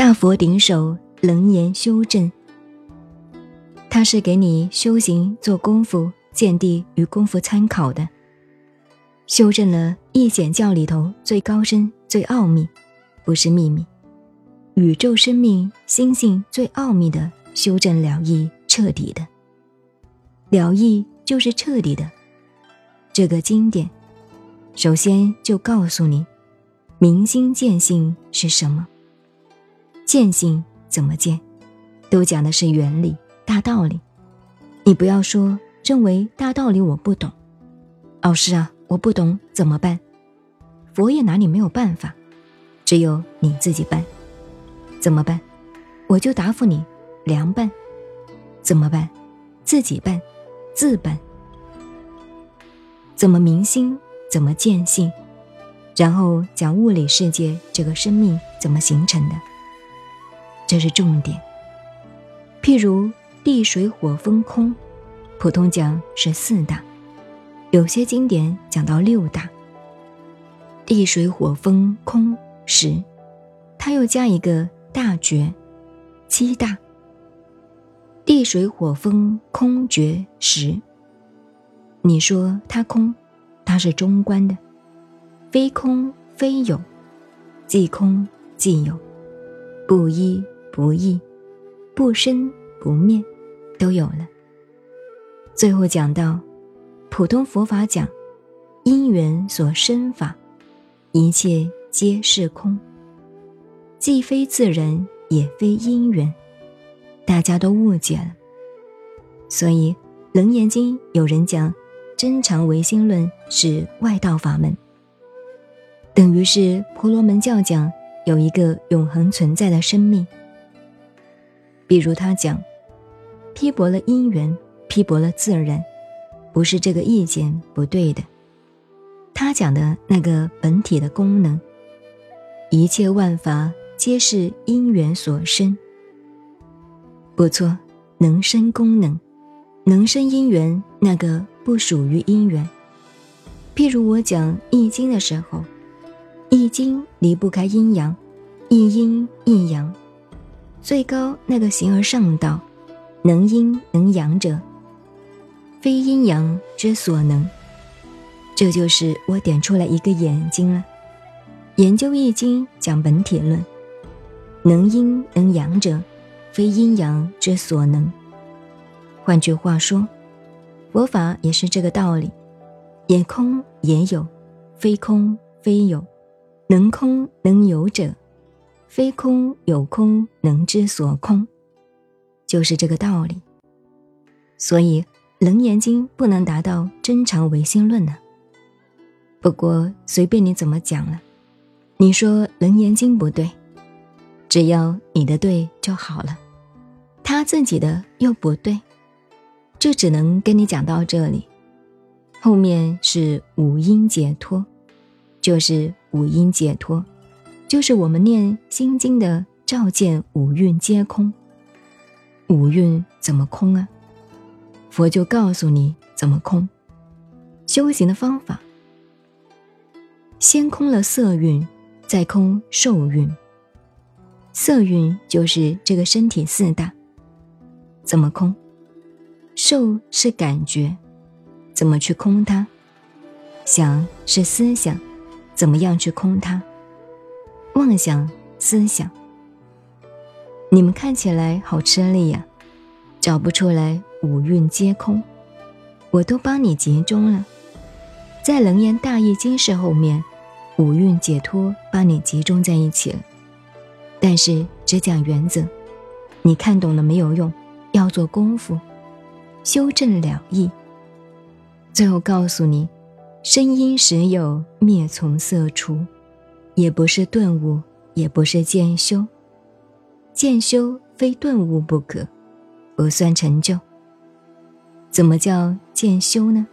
大佛顶首楞严修正，它是给你修行做功夫、见地与功夫参考的。修正了一显教里头最高深、最奥秘，不是秘密，宇宙生命心性最奥秘的修正了义，彻底的。了义就是彻底的。这个经典，首先就告诉你，明心见性是什么，见性怎么见，都讲的是原理、大道理。你不要说认为大道理我不懂，老师啊。我不懂怎么办？佛也拿你没有办法，只有你自己办。怎么办？我就答复你：凉拌。怎么办？自己办，自办。怎么明心？怎么见性？然后讲物理世界这个生命怎么形成的，这是重点。譬如地水火风空，普通讲是四大。有些经典讲到六大，地水火风空十，他又加一个大觉，七大。地水火风空觉十，你说它空，它是中观的，非空非有，即空即有，不一不异，不生不灭，都有了。最后讲到。普通佛法讲，因缘所生法，一切皆是空，既非自然，也非因缘，大家都误解了。所以《楞严经》有人讲，真常唯心论是外道法门，等于是婆罗门教讲有一个永恒存在的生命。比如他讲，批驳了因缘，批驳了自然。不是这个意见不对的，他讲的那个本体的功能，一切万法皆是因缘所生。不错，能生功能，能生因缘，那个不属于因缘。譬如我讲易经的时候，易经离不开阴阳，一阴一阳，最高那个形而上道，能阴能阳者。非阴阳之所能，这就是我点出来一个眼睛了。研究易经讲本体论，能阴能阳者，非阴阳之所能。换句话说，佛法也是这个道理，也空也有，非空非有，能空能有者，非空有空能之所空，就是这个道理。所以。楞严经不能达到真常唯心论呢。不过随便你怎么讲了，你说楞严经不对，只要你的对就好了，他自己的又不对，这只能跟你讲到这里。后面是五阴解脱，就是五阴解脱，就是我们念心经的照见五蕴皆空。五蕴怎么空啊？佛就告诉你怎么空，修行的方法。先空了色蕴，再空受蕴。色蕴就是这个身体四大，怎么空？受是感觉，怎么去空它？想是思想，怎么样去空它？妄想、思想，你们看起来好吃力呀，找不出来。五蕴皆空，我都帮你集中了，在楞严大义经释后面，五蕴解脱帮你集中在一起了。但是只讲原则，你看懂了没有用，要做功夫，修正了义。最后告诉你，声音时有，灭从色出，也不是顿悟，也不是渐修，渐修非顿悟不可，不算成就。怎么叫渐修呢？